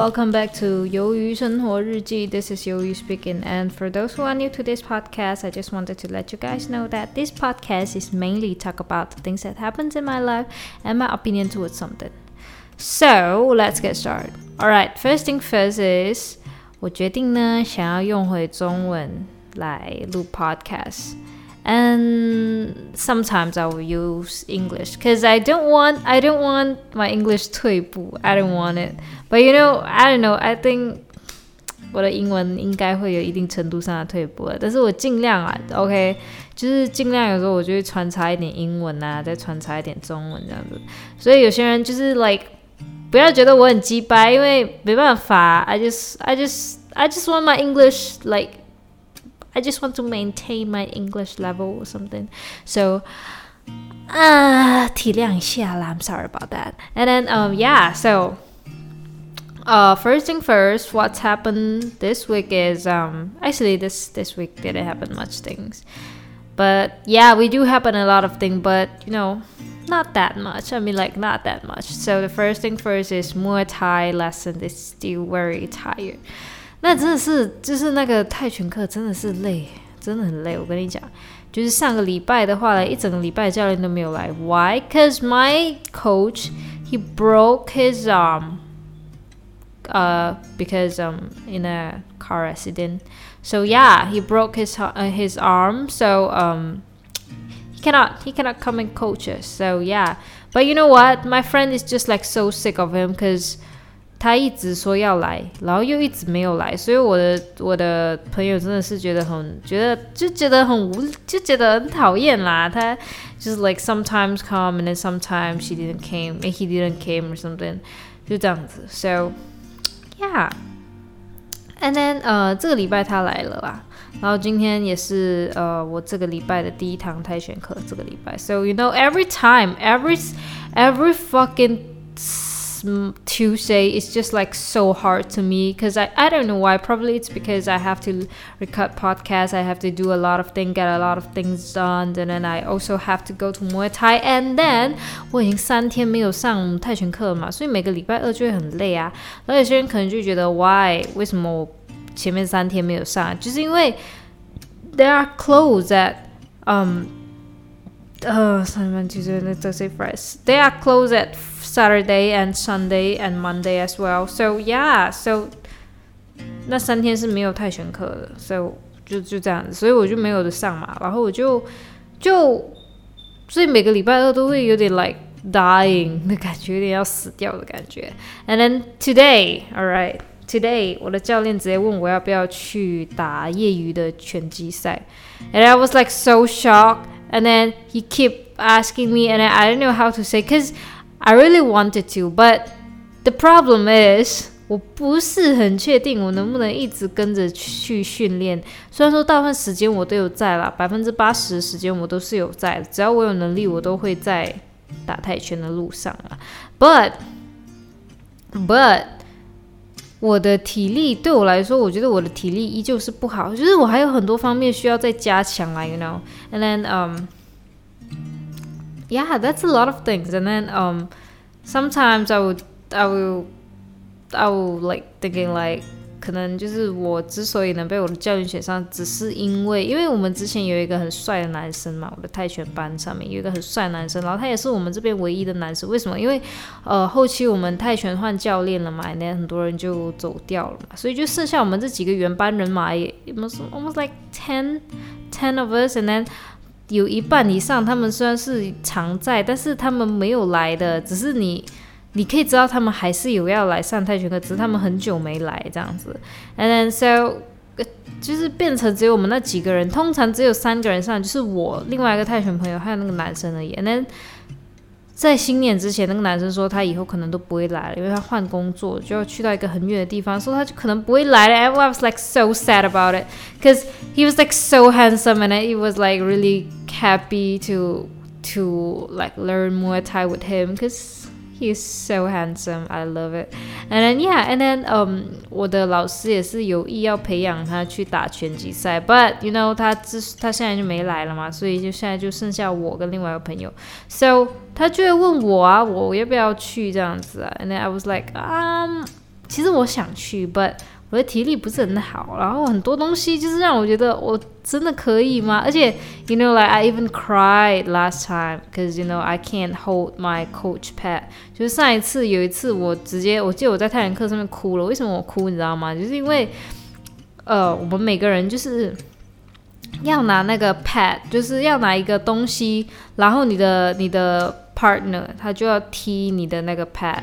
Hello, welcome back to 鱿鱼生活日记. This is 鱿鱼 speaking, and for those who are new to this podcast, I just wanted to let you guys know that this podcast is mainly talk about the things that happens in my life and my opinion towards something. So let's get started. Alright, first thing first is 我决定呢，想要用回中文来录 podcast。 and sometimes I will use English because I don't want I don't want my English 退步 I don't want it but you know I don't know I think 我的英文应该会有一定程度上的退步，但是我尽量啊，OK，就是尽量有时候我就会穿插一点英文啊，再穿插一点中文这样子。所以有些人就是 like 不要觉得我很鸡掰，因为没办法，I just I just I just want my English like I just want to maintain my English level or something. So, uh, 体谅一下啦. I'm sorry about that. And then, um, yeah, so, uh, first thing first, what's happened this week is, um, actually this, this week didn't happen much things. But yeah, we do happen a lot of things, but you know, not that much. I mean, like, not that much. So the first thing first is Muay Thai lesson is still very tired. 那真的是，就是那个泰拳课真的是累，真的很累。我跟你讲，就是上个礼拜的话呢，一整个礼拜教练都没有来。Why? Cause my coach he broke his arm, uh, because um in a car accident. So yeah, he broke his uh, his arm. So um he cannot he cannot come and coach us. So yeah, but you know what? My friend is just like so sick of him because. 他一直说要来，然后又一直没有来，所以我的我的朋友真的是觉得很觉得就觉得很无就觉得很讨厌啦。他就是 like sometimes come and then sometimes she didn't came and he didn't came or something，就这样子。So yeah，and then 呃这个礼拜他来了啦，然后今天也是呃我这个礼拜的第一堂泰拳课，这个礼拜。So you know every time every every fucking Tuesday is just like so hard to me because I, I don't know why. Probably it's because I have to record podcasts, I have to do a lot of things, get a lot of things done, and then I also have to go to Muay Thai. And then 我已经三天没有上泰拳课了嘛，所以每个礼拜二就会很累啊。然后有些人可能就觉得 why 为什么我前面三天没有上？就是因为 there are clothes that um uh Sunday, Tuesday, Thursday, Friday. They are closed at Saturday and Sunday and Monday as well. So yeah, so 那三天是没有泰拳课的，so 就就这样子，所以我就没有的上嘛。然后我就就所以每个礼拜二都会有点 like dying 的感觉，有点要死掉的感觉。And then today, alright, today 我的教练直接问我要不要去打业余的拳击赛，and I was like so shocked. And then he keep asking me, and I, I don't know how to say, cause I really wanted to, but the problem is 我不是很确定我能不能一直跟着去训练。虽然说大部分时间我都有在啦，百分之八十的时间我都是有在，只要我有能力，我都会在打泰拳的路上啊。But but 我的体力对我来说，我觉得我的体力依旧是不好，就是我还有很多方面需要再加强啦，you know，and then um yeah that's a lot of things and then um sometimes I would I will I will like thinking like 可能就是我之所以能被我的教练选上，只是因为，因为我们之前有一个很帅的男生嘛，我的泰拳班上面有一个很帅的男生，然后他也是我们这边唯一的男生。为什么？因为呃后期我们泰拳换教练了嘛，那很多人就走掉了嘛，所以就剩下我们这几个原班人马，也 almost almost like ten ten of us，and then 有一半以上他们虽然是常在，但是他们没有来的，只是你。你可以知道他们还是有要来上泰拳课，只是他们很久没来这样子。And then so 就是变成只有我们那几个人，通常只有三个人上，就是我另外一个泰拳朋友还有那个男生而已。And then 在新年之前，那个男生说他以后可能都不会来了，因为他换工作就要去到一个很远的地方，所以他就可能不会来了。And I was like so sad about it, cause he was like so handsome and he was like really happy to to like learn Muay Thai with him, cause He's so handsome. I love it. And then yeah, and then um，我的老师也是有意要培养他去打拳击赛，but you know 他之他现在就没来了嘛，所以就现在就剩下我跟另外一个朋友。So 他就会问我啊，我要不要去这样子啊？And then I was like, um，其实我想去，but 我的体力不是很好，然后很多东西就是让我觉得我真的可以吗？而且，you know, like I even cried last time cause you know I can't hold my coach pad。就是上一次有一次我直接，我记得我在泰拳课上面哭了。为什么我哭？你知道吗？就是因为，呃，我们每个人就是要拿那个 pad，就是要拿一个东西，然后你的你的 partner 他就要踢你的那个 pad，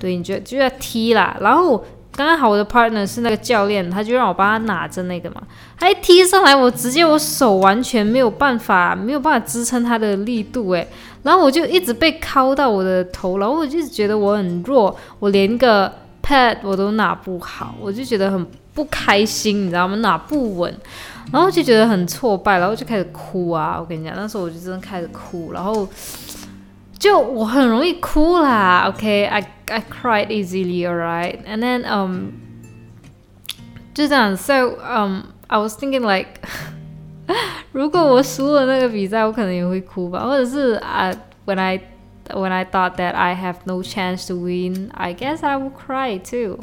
对，你就就要踢啦，然后。刚刚好，我的 partner 是那个教练，他就让我帮他拿着那个嘛。他一踢上来，我直接我手完全没有办法，没有办法支撑他的力度诶。然后我就一直被敲到我的头，然后我就觉得我很弱，我连个 pad 我都拿不好，我就觉得很不开心，你知道吗？拿不稳，然后就觉得很挫败，然后就开始哭啊。我跟你讲，那时候我就真的开始哭，然后。就我很容易哭啦，OK，I I cried easily, alright, and then um，就这样，so um, I was thinking like，如果我输了那个比赛，我可能也会哭吧，或者是啊，when I when I thought that I have no chance to win, I guess I will cry too.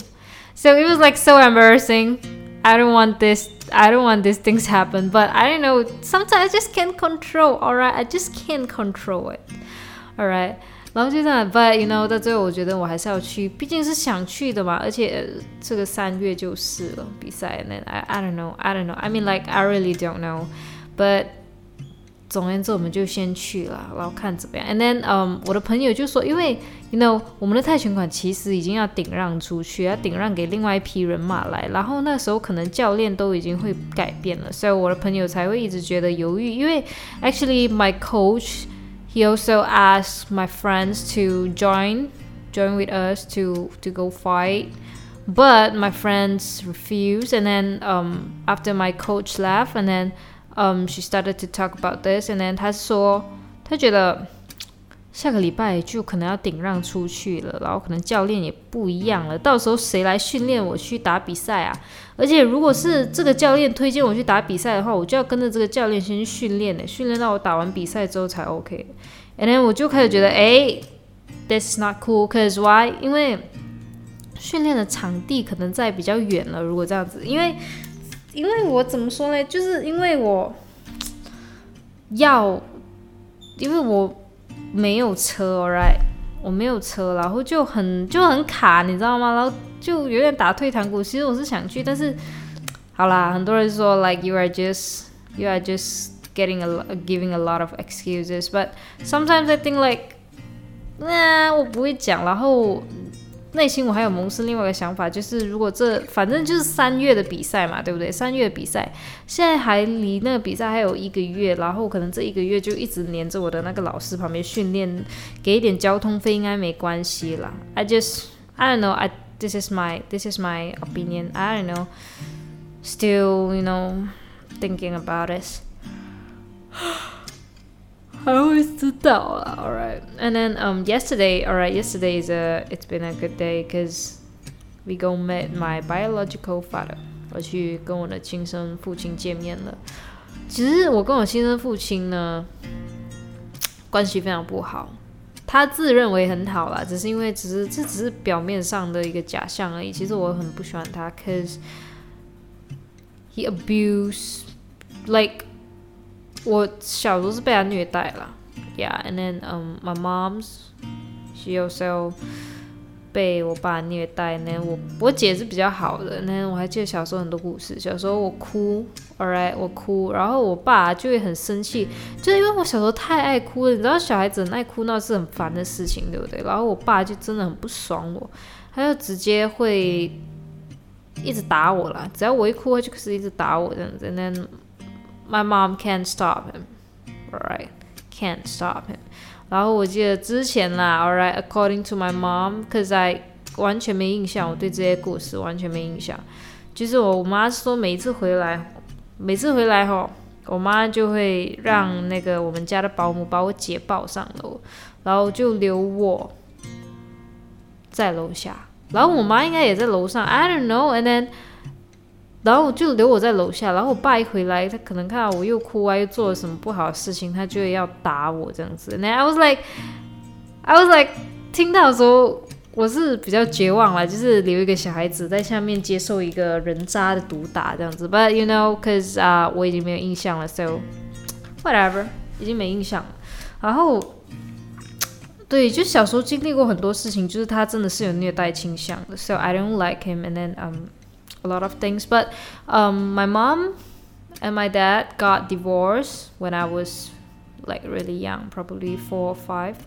So it was like so embarrassing. I don't want this. I don't want these things happen. But I don't know. Sometimes I just can't control. Alright, I just can't control it. All right，然后就这样。But you know，到最后我觉得我还是要去，毕竟是想去的嘛。而且这个三月就是了比赛。And then I I don't know, I don't know. I mean like I really don't know. But 总而言之，我们就先去了，然后看怎么样。And then，嗯、um,，我的朋友就说，因为，you know，我们的泰拳馆其实已经要顶让出去，要顶让给另外一批人马来。然后那时候可能教练都已经会改变了，所以我的朋友才会一直觉得犹豫。因为，actually，my coach。He also asked my friends to join, join with us to to go fight, but my friends refused. And then um, after my coach left, and then um, she started to talk about this, and then 她说，她觉得。 下个礼拜就可能要顶让出去了，然后可能教练也不一样了。到时候谁来训练我去打比赛啊？而且如果是这个教练推荐我去打比赛的话，我就要跟着这个教练先去训练呢，训练到我打完比赛之后才 OK。And then 我就开始觉得，哎，That's not cool. Cause why？因为训练的场地可能在比较远了。如果这样子，因为因为我怎么说呢？就是因为我要，因为我。没有车，right？我没有车，然后就很就很卡，你知道吗？然后就有点打退堂鼓。其实我是想去，但是好啦，很多人说 like you are just you are just getting a giving a lot of excuses，but sometimes I think like，那我不会讲，然后。内心我还有萌生另外一个想法，就是如果这反正就是三月的比赛嘛，对不对？三月比赛现在还离那个比赛还有一个月，然后可能这一个月就一直黏着我的那个老师旁边训练，给一点交通费应该没关系啦。I just I don't know. I this is my this is my opinion. I don't know. Still, you know, thinking about it. 还会知道啊，alright. And then um yesterday, alright, yesterday is a it's been a good day because we go meet my biological father. 我去跟我的亲生父亲见面了。其实我跟我亲生父亲呢关系非常不好，他自认为很好啦，只是因为只是这只是表面上的一个假象而已。其实我很不喜欢他，cause he abuse like. 我小时候是被他虐待了，Yeah，and then um my mom's she also 被我爸虐待，那我我姐是比较好的，那我还记得小时候很多故事，小时候我哭，Alright，我哭，然后我爸就会很生气，就是因为我小时候太爱哭了，你知道小孩子爱哭闹是很烦的事情，对不对？然后我爸就真的很不爽我，他就直接会一直打我啦，只要我一哭，他就开始一直打我这样子，那。My mom can't stop him, alright, can't stop him. 然后我记得之前啦，alright, according to my mom, cause I 完全没印象，我对这些故事完全没印象。就是我我妈说，每一次回来，每次回来吼，我妈就会让那个我们家的保姆把我姐抱上楼，然后就留我在楼下，然后我妈应该也在楼上，I don't know，and then。然后就留我在楼下，然后我爸一回来，他可能看到我又哭啊，又做了什么不好的事情，他就要打我这样子。And I was like, I was like，听到的时候我是比较绝望了，就是留一个小孩子在下面接受一个人渣的毒打这样子。But you know, cause 啊、我已经没有印象了，so whatever，已经没印象了。然后，对，就小时候经历过很多事情，就是他真的是有虐待倾向的，so I don't like him. And then um. a lot of things. But um, my mom and my dad got divorced when I was like really young, probably four or five.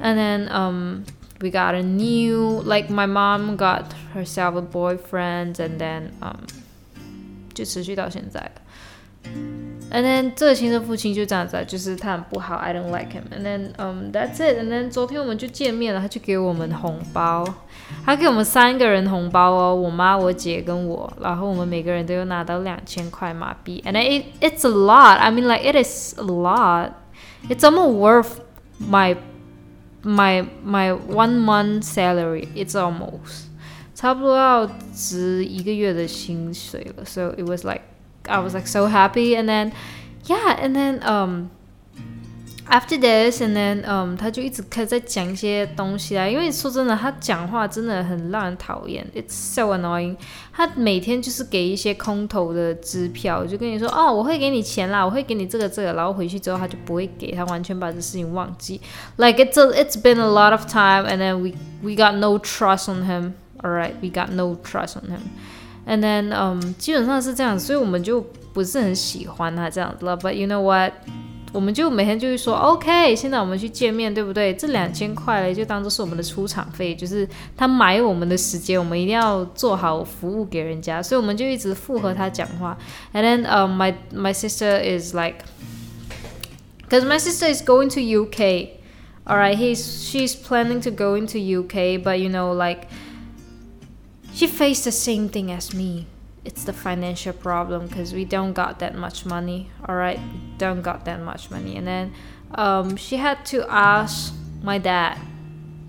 And then um, we got a new, like my mom got herself a boyfriend, and then um, 就持续到现在。 And then 这个亲生父亲就这样子，就是他很不好，I don't like him。And then um that's it。And then 昨天我们就见面了，他就给我们红包，他给我们三个人红包哦，我妈、我姐跟我，然后我们每个人都有拿到两千块马币。And it it's a lot. I mean like it is a lot. It's almost worth my my my one month salary. It's almost 差不多要值一个月的薪水了。So it was like I was like so happy, and then yeah, and then um after this, and then um 他就一直开始在讲一些东西啊，因为说真的，他讲话真的很让人讨厌，it's so annoying。他每天就是给一些空头的支票，就跟你说哦，我会给你钱啦，我会给你这个这个，然后回去之后他就不会给，他完全把这事情忘记。Like it's a, it's been a lot of time, and then we we got no trust on him. Alright, we got no trust on him. And then，嗯、um,，基本上是这样，所以我们就不是很喜欢他这样子了。But you know what？我们就每天就会说，OK，现在我们去见面，对不对？这两千块嘞，就当做是我们的出场费，就是他买我们的时间，我们一定要做好服务给人家，所以我们就一直附和他讲话。And then，呃、um,，my my sister is like，cause my sister is going to UK。Alright, he's she's planning to go into UK, but you know like。 she faced the same thing as me. It's the financial problem because we don't got that much money. All right, don't got that much money, and then um, she had to ask my dad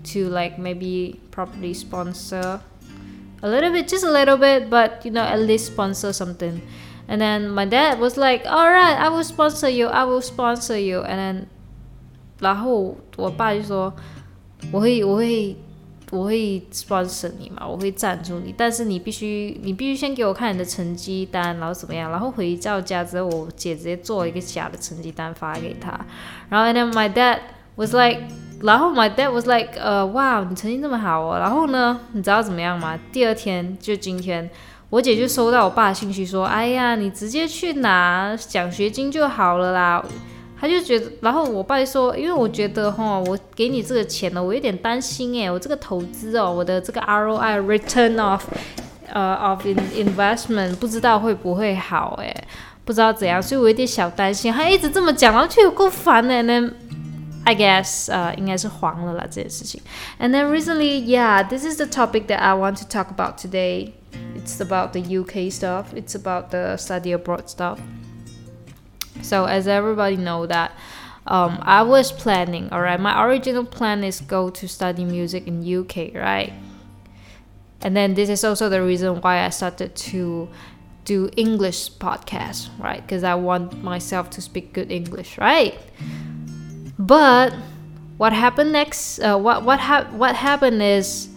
to like maybe probably sponsor a little bit, just a little bit, but you know at least sponsor something. And then my dad was like, "All right, I will sponsor you. I will sponsor you." And then 然后我爸就说，我会我会。 我会支持你嘛，我会赞助你，但是你必须，你必须先给我看你的成绩单，然后怎么样，然后回到家之后，我姐直接做一个假的成绩单发给他，然后 and then my dad was like，然后 my dad was like，呃，哇，你成绩这么好哦，然后呢，你知道怎么样吗？第二天就今天，我姐就收到我爸的信息说，哎呀，你直接去拿奖学金就好了啦。他就觉得，然后我爸就说，因为我觉得哈，我给你这个钱呢，我有点担心诶，我这个投资哦，我的这个 ROI return of，呃、uh, of investment 不知道会不会好诶，不知道怎样，所以我有点小担心。他一直这么讲，然后却有够烦的。And then I guess 呃、uh, 应该是黄了啦这件事情。And then recently, yeah, this is the topic that I want to talk about today. It's about the UK stuff. It's about the study abroad stuff. So as everybody know that um, I was planning, all right, my original plan is go to study music in UK, right? And then this is also the reason why I started to do English podcast, right? Because I want myself to speak good English, right? But what happened next? Uh, what what ha- what happened is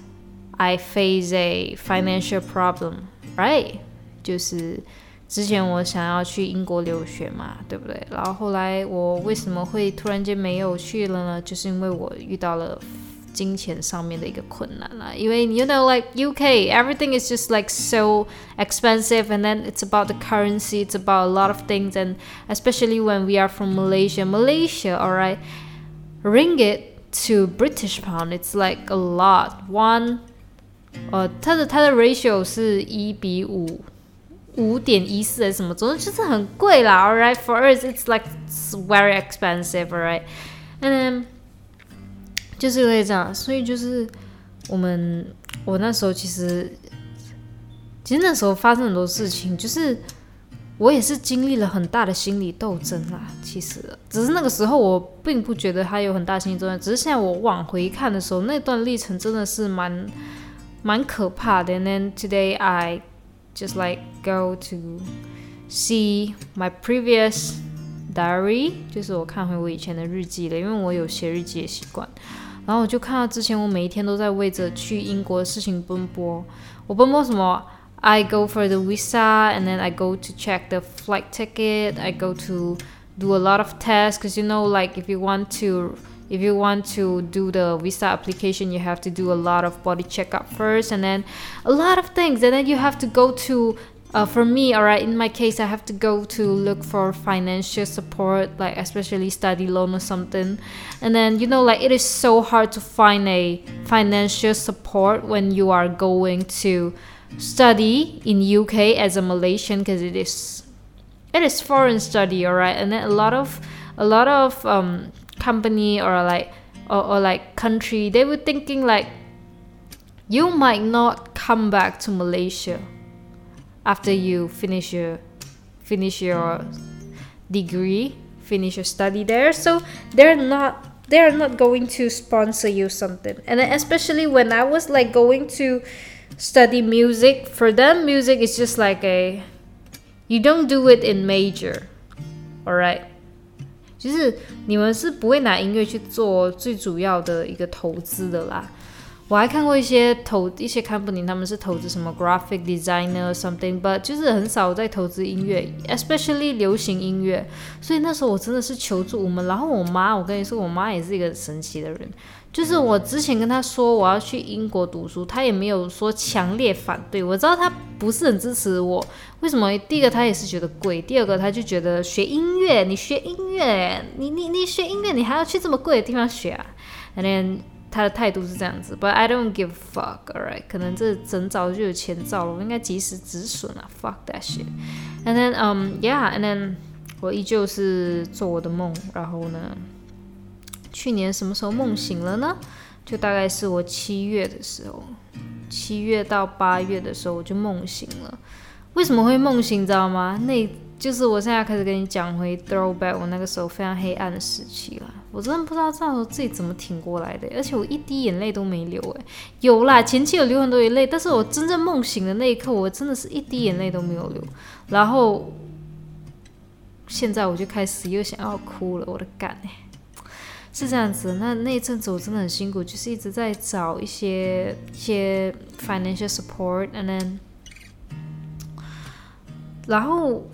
I face a financial problem, right? 就是之前我想要去英国留学嘛，对不对？然后后来我为什么会突然间没有去了呢？就是因为我遇到了金钱上面的一个困难啦。因为 you know like UK everything is just like so expensive and then it's about the currency, it's about a lot of things and especially when we are from Malaysia, Malaysia, alright, ringgit to British pound, it's like a lot. One，呃，它的它的 ratio 是一比五。 五点一四还是什么，总之就是很贵啦。Alright, for us it's like very expensive, alright. And then 就是因为这样，所以就是我们我那时候其实其实那时候发生很多事情，就是我也是经历了很大的心理斗争啦。其实，只是那个时候我并不觉得他有很大心理斗争，只是现在我往回看的时候，那段历程真的是蛮蛮可怕的。And then today I just like go to see my previous diary，就是我看回我以前的日记了，因为我有写日记的习惯。然后我就看到之前我每一天都在为着去英国的事情奔波。我奔波什么？I go for the visa and then I go to check the flight ticket. I go to do a lot of tests because you know, like if you want to, if you want to do the visa application, you have to do a lot of body checkup first, and then a lot of things, and then you have to go to uh, for me, alright, in my case, I have to go to look for financial support, like especially study loan or something. And then, you know, like it is so hard to find a financial support when you are going to study in UK as a Malaysian because it is it is foreign study, alright. And then a lot of a lot of um, company or like or, or like country, they were thinking like you might not come back to Malaysia after you finish your finish your degree finish your study there. So they're not they're not going to sponsor you something. And especially when i was like going to study music for them music is just like a you don't do it in major alright 就是你们是不会拿音乐去做最主要的一个投资的啦。我还看过一些投一些 company，他们是投资什么 graphic designer something，but 就是很少在投资音乐，especially 流行音乐。所以那时候我真的是求助无门。然后我妈，我跟你说，我妈也是一个神奇的人。就是我之前跟他说我要去英国读书，他也没有说强烈反对。我知道他不是很支持我。为什么？第一个他也是觉得贵，第二个他就觉得学音乐，你学音乐，你你你学音乐，你还要去这么贵的地方学啊？And then 他的态度是这样子，But I don't give fuck，alright？可能这整早就有前兆了，我应该及时止损啊，fuck that shit。And then, um, yeah，and then 我依旧是做我的梦，然后呢，去年什么时候梦醒了呢？就大概是我七月的时候，七月到八月的时候我就梦醒了。为什么会梦醒？你知道吗？那就是我现在开始跟你讲回 throwback 我那个时候非常黑暗的时期了。我真的不知道这时候自己怎么挺过来的，而且我一滴眼泪都没流诶，有啦，前期有流很多眼泪，但是我真正梦醒的那一刻，我真的是一滴眼泪都没有流。然后现在我就开始又想要哭了，我的干诶，是这样子。那那一阵子我真的很辛苦，就是一直在找一些一些 financial support，and then 然后。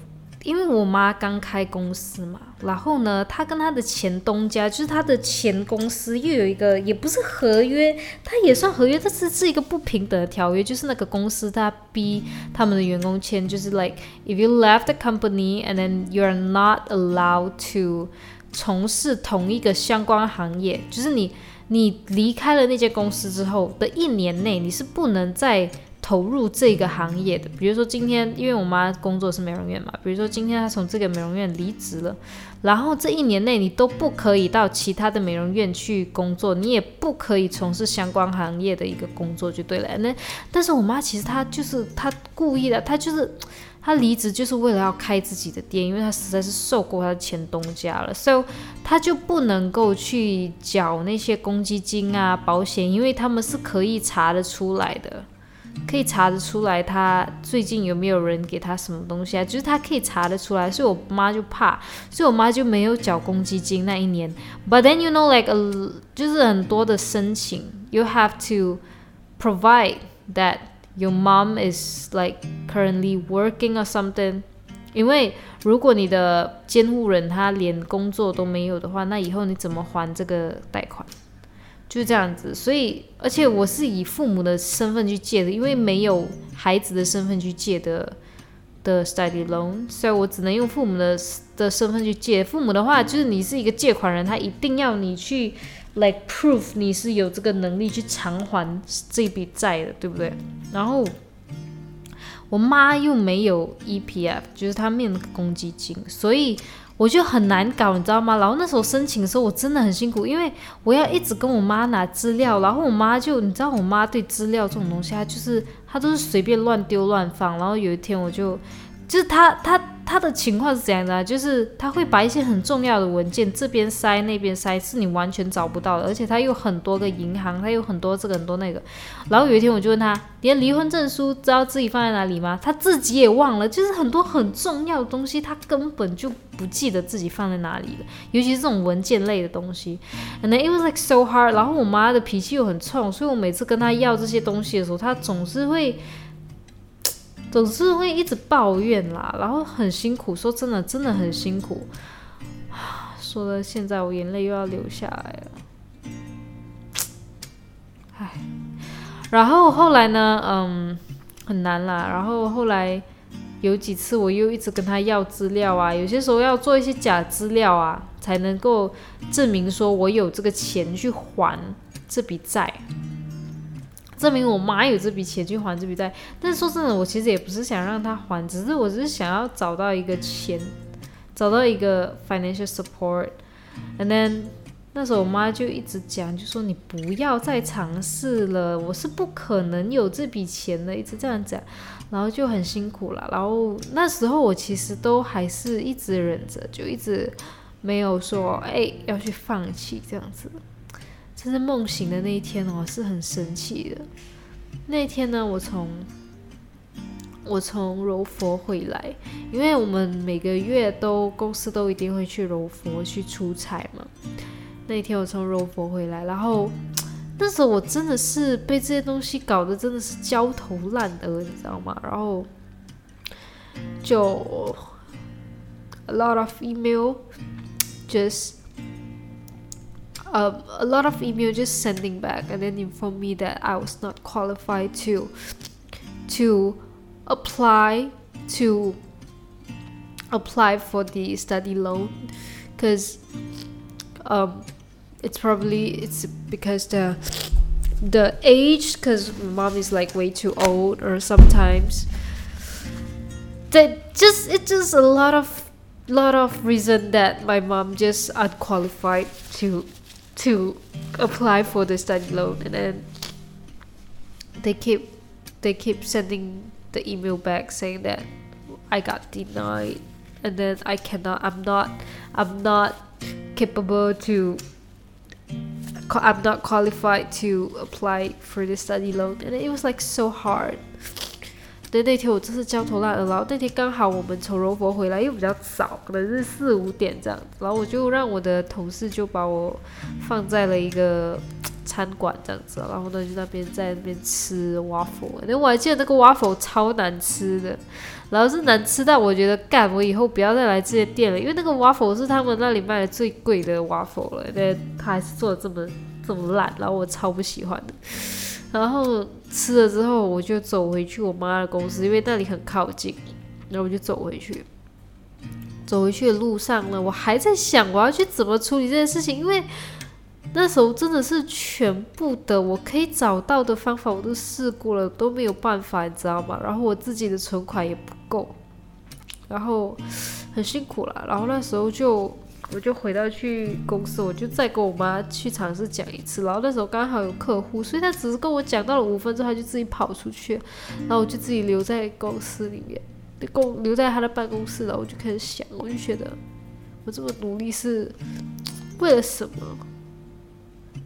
因为我妈刚开公司嘛，然后呢，她跟她的前东家，就是她的前公司，又有一个也不是合约，她也算合约，但是是一个不平等的条约，就是那个公司他逼他们的员工签，就是 like if you left the company and then you are not allowed to 从事同一个相关行业，就是你你离开了那些公司之后的一年内，你是不能再。投入这个行业的，比如说今天，因为我妈工作是美容院嘛，比如说今天她从这个美容院离职了，然后这一年内你都不可以到其他的美容院去工作，你也不可以从事相关行业的一个工作就对了。那但是我妈其实她就是她故意的，她就是她离职就是为了要开自己的店，因为她实在是受够她的前东家了，所以她就不能够去缴那些公积金啊、保险，因为他们是可以查得出来的。可以查得出来，他最近有没有人给他什么东西啊？就是他可以查得出来，所以我妈就怕，所以我妈就没有缴公积金那一年。But then you know, like a, 就是很多的申请，you have to provide that your mom is like currently working or something。因为如果你的监护人他连工作都没有的话，那以后你怎么还这个贷款？就是这样子，所以而且我是以父母的身份去借的，因为没有孩子的身份去借的的 study loan，所以我只能用父母的的身份去借。父母的话，就是你是一个借款人，他一定要你去 like proof 你是有这个能力去偿还这笔债的，对不对？然后我妈又没有 EPF，就是她没有公积金，所以。我就很难搞，你知道吗？然后那时候申请的时候，我真的很辛苦，因为我要一直跟我妈拿资料，然后我妈就，你知道，我妈对资料这种东西，她就是她都是随便乱丢乱放。然后有一天，我就，就是她她他的情况是怎样的？就是他会把一些很重要的文件这边塞那边塞，是你完全找不到的。而且他有很多个银行，他有很多这个很多那个。然后有一天我就问他，连离婚证书知道自己放在哪里吗？他自己也忘了。就是很多很重要的东西，他根本就不记得自己放在哪里了。尤其是这种文件类的东西。And it was like so hard。然后我妈的脾气又很冲，所以我每次跟他要这些东西的时候，他总是会。总是会一直抱怨啦，然后很辛苦。说真的，真的很辛苦。说到现在我眼泪又要流下来了。唉，然后后来呢，嗯，很难啦。然后后来有几次我又一直跟他要资料啊，有些时候要做一些假资料啊，才能够证明说我有这个钱去还这笔债。证明我妈有这笔钱去还这笔债，但是说真的，我其实也不是想让她还，只是我只是想要找到一个钱，找到一个 financial support。And then 那时候我妈就一直讲，就说你不要再尝试了，我是不可能有这笔钱的，一直这样讲，然后就很辛苦了。然后那时候我其实都还是一直忍着，就一直没有说哎要去放弃这样子。真是梦醒的那一天哦，是很神奇的。那一天呢，我从我从柔佛回来，因为我们每个月都公司都一定会去柔佛去出差嘛。那一天我从柔佛回来，然后那时候我真的是被这些东西搞得真的是焦头烂额，你知道吗？然后就 a lot of email，just Um, a lot of email just sending back and then inform me that I was not qualified to to apply to apply for the study loan. Because um, it's probably it's because the the age because mom is like way too old or sometimes that just it's just a lot of lot of reason that my mom just unqualified to to apply for the study loan and then they keep they keep sending the email back saying that I got denied and then I cannot I'm not I'm not capable to I'm not qualified to apply for the study loan and it was like so hard 对，那天我真是焦头烂额，然后那天刚好我们从柔佛回来又比较早，可能是四五点这样子，然后我就让我的同事就把我放在了一个餐馆这样子，然后呢就那边在那边吃 waffle，那我还记得那个 waffle 超难吃的，然后是难吃到我觉得干，我以后不要再来这些店了，因为那个 waffle 是他们那里卖的最贵的 waffle 了，但他还是做的这么这么烂，然后我超不喜欢的。然后吃了之后，我就走回去我妈的公司，因为那里很靠近。然后我就走回去，走回去的路上呢，我还在想我要去怎么处理这件事情，因为那时候真的是全部的我可以找到的方法我都试过了，都没有办法，你知道吗？然后我自己的存款也不够，然后很辛苦了。然后那时候就。我就回到去公司，我就再跟我妈去尝试讲一次。然后那时候刚好有客户，所以他只是跟我讲到了五分钟，他就自己跑出去。然后我就自己留在公司里面，公留在他的办公室。然后我就开始想，我就觉得我这么努力是为了什么？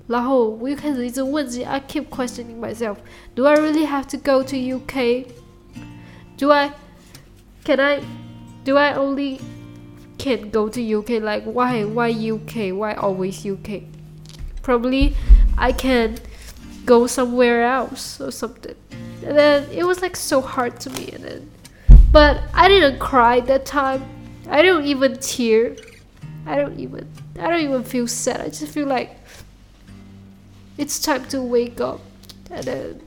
然后我又开始一直问自己，I keep questioning myself. Do I really have to go to UK? Do I? Can I? Do I only? Can't go to UK. Like why? Why UK? Why always UK? Probably I can go somewhere else or something. And then it was like so hard to me. And then, but I didn't cry that time. I don't even tear. I don't even. I don't even feel sad. I just feel like it's time to wake up. And then,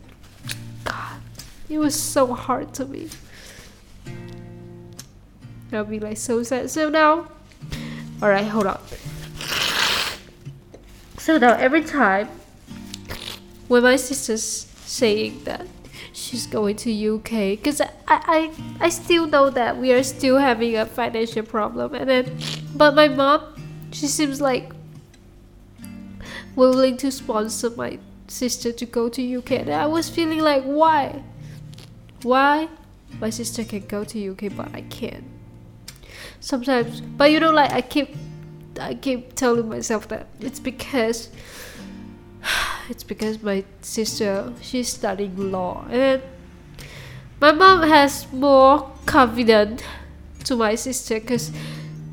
God, it was so hard to me. I'll be like so sad. So now, alright, hold on. So now every time when my sister's saying that she's going to UK, because I, I, I still know that we are still having a financial problem, and then, but my mom, she seems like willing to sponsor my sister to go to UK, and I was feeling like why, why my sister can go to UK but I can't. Sometimes. But you know, like I keep, I keep telling myself that it's because, it's because my sister she's studying law, and my mom has more confidence to my sister because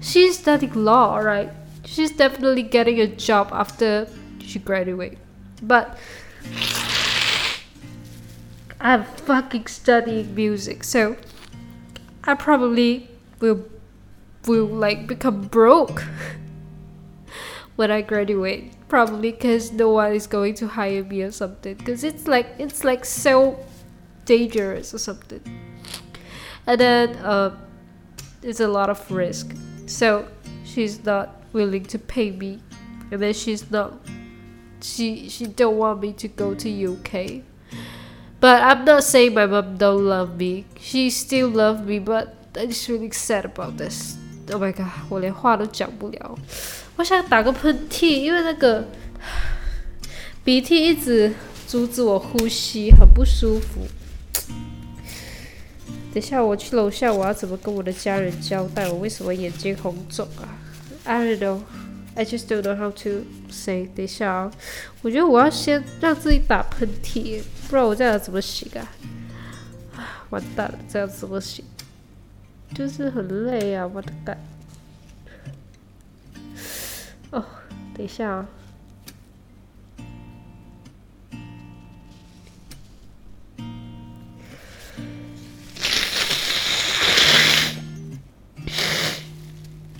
she's studying law, right? She's definitely getting a job after she graduate, but. I'm fucking studying music, so I probably will will like become broke when I graduate. Probably because no one is going to hire me or something. Because it's like it's like so dangerous or something. And then uh, it's a lot of risk. So she's not willing to pay me, and then she's not. She she don't want me to go to UK. But I'm not saying my mom don't love me. She still love me, but I'm just really sad about this. Oh my god，我连话都讲不了。我想打个喷嚏，因为那个鼻涕一直阻止我呼吸，很不舒服。等下我去楼下，我要怎么跟我的家人交代我为什么眼睛红肿啊？I don't know. I just don't know how to say。等一下啊，我觉得我要先让自己打喷嚏，不然我这样怎么行啊？啊 完蛋了，这样怎么行？就是很累啊，我的干。哦，等一下啊。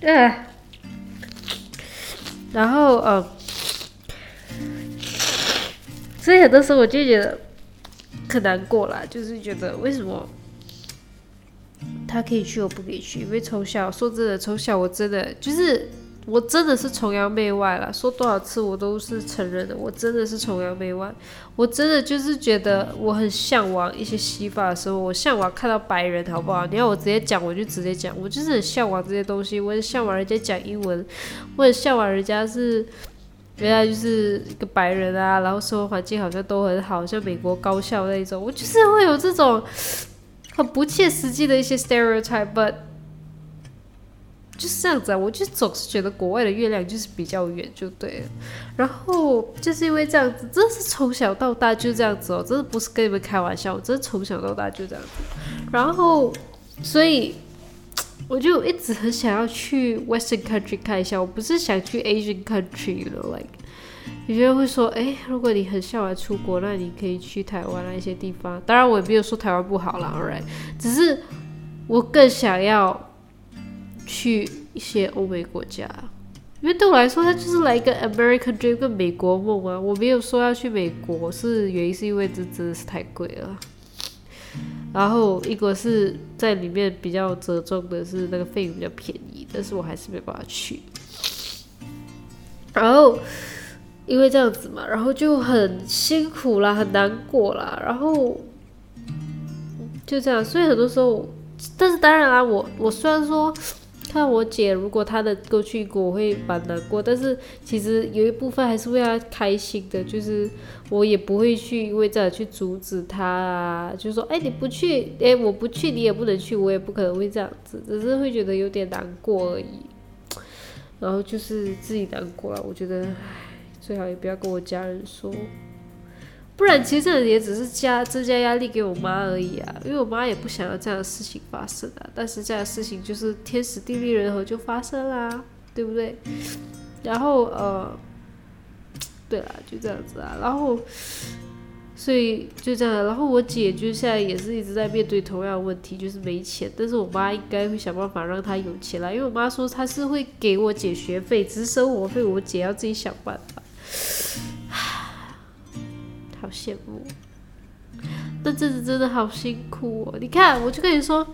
哎。然后，呃、嗯，所以很多时候我就觉得很难过了，就是觉得为什么他可以去，我不可以去？因为从小说真的，从小我真的就是我真的是崇洋媚外了。说多少次我都是承认的，我真的是崇洋媚外。我真的就是觉得我很向往一些西方的生活，我向往看到白人，好不好？你要我直接讲，我就直接讲，我就是很向往这些东西。我很向往人家讲英文。我很向往人家是，原来就是一个白人啊，然后生活环境好像都很好，像美国高校那种，我就是会有这种很不切实际的一些 stereotype，but 就是这样子啊，我就总是觉得国外的月亮就是比较圆，就对了。然后就是因为这样子，真的是从小到大就这样子哦，真的不是跟你们开玩笑，我真的从小到大就这样子。然后，所以。我就一直很想要去 Western country 看一下，我不是想去 Asian country 的，like 有些人会说，哎、欸，如果你很向往出国，那你可以去台湾那一些地方。当然，我也没有说台湾不好啦，alright，只是我更想要去一些欧美国家，因为对我来说，它就是来一个 American dream，个美国梦啊。我没有说要去美国，是原因是因为这真的是太贵了。然后一个是在里面比较折中的是那个费用比较便宜，但是我还是没办法去。然后因为这样子嘛，然后就很辛苦啦，很难过啦，然后就这样。所以很多时候，但是当然啦，我我虽然说。看我姐，如果她的过去过，我会蛮难过。但是其实有一部分还是为她开心的，就是我也不会去因为这样去阻止她啊，就说哎、你不去，哎、我不去，你也不能去，我也不可能会这样子，只是会觉得有点难过而已。然后就是自己难过了，我觉得，最好也不要跟我家人说。不然，其实也只是加增加压力给我妈而已啊，因为我妈也不想要这样的事情发生啊。但是这样的事情就是天时地利人和就发生啦，对不对？然后呃，对啦，就这样子啊。然后，所以就这样。然后我姐就现在也是一直在面对同样的问题，就是没钱。但是我妈应该会想办法让她有钱啦，因为我妈说她是会给我姐学费，只是生活费我姐要自己想办法。好羡慕，那阵子真的好辛苦哦。你看，我就跟你说，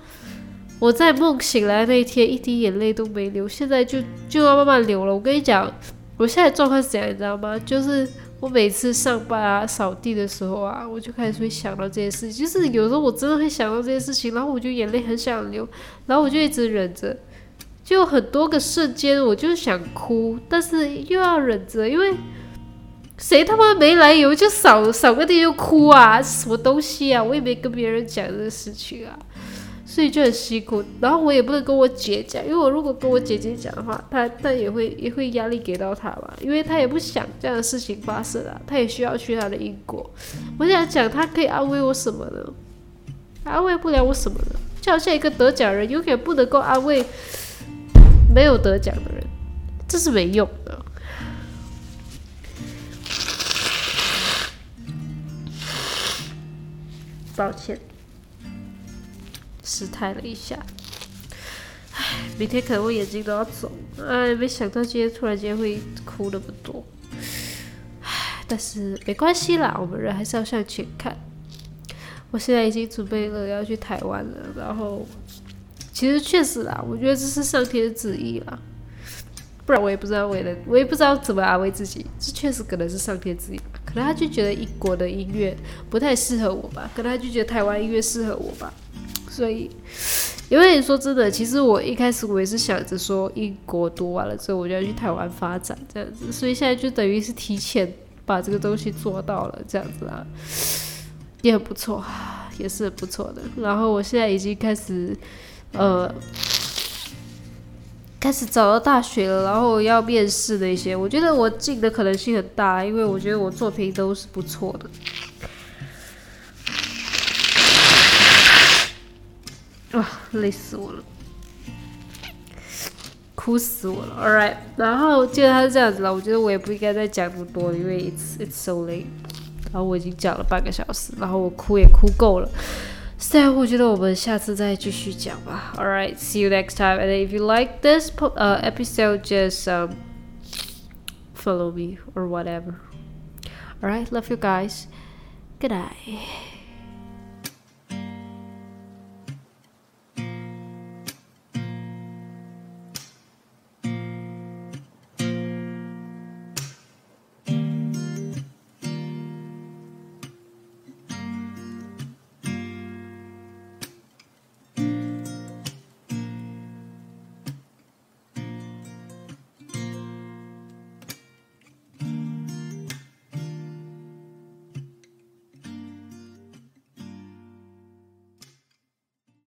我在梦醒来那一天，一滴眼泪都没流，现在就就要慢慢流了。我跟你讲，我现在状况是怎样，你知道吗？就是我每次上班啊、扫地的时候啊，我就开始会想到这件事情。就是有时候我真的会想到这件事情，然后我就眼泪很想流，然后我就一直忍着，就很多个瞬间，我就想哭，但是又要忍着，因为。谁他妈没来由就扫扫个地就哭啊？什么东西啊？我也没跟别人讲这个事情啊，所以就很辛苦。然后我也不能跟我姐讲，因为我如果跟我姐姐讲的话，她她也会也会压力给到她吧，因为她也不想这样的事情发生啊，她也需要去她的英国。我想讲，她可以安慰我什么呢？安慰不了我什么呢？就好像一个得奖人，永远不能够安慰没有得奖的人，这是没用的。抱歉，失态了一下。唉，明天可能我眼睛都要肿。唉，没想到今天突然间会哭那么多。唉，但是没关系啦，我们人还是要向前看。我现在已经准备了要去台湾了，然后其实确实啦，我觉得这是上天的旨意啦。不然我也不知道为了，我也不知道怎么安慰自己。这确实可能是上天旨意。可能他就觉得英国的音乐不太适合我吧，可能他就觉得台湾音乐适合我吧，所以，因为说真的，其实我一开始我也是想着说英国读完了之后我就要去台湾发展这样子，所以现在就等于是提前把这个东西做到了这样子啦，也很不错，也是很不错的。然后我现在已经开始，呃。开始找到大学了，然后要面试的一些，我觉得我进的可能性很大，因为我觉得我作品都是不错的。哇，累死我了，哭死我了。All right，然后既然他是这样子了，我觉得我也不应该再讲那么多，因为 it's it's so late。然后我已经讲了半个小时，然后我哭也哭够了。所以我觉得我们下次再继续讲吧。All right, see you next time. And if you like this uh, episode, just um, follow me or whatever. All right, love you guys. Good night.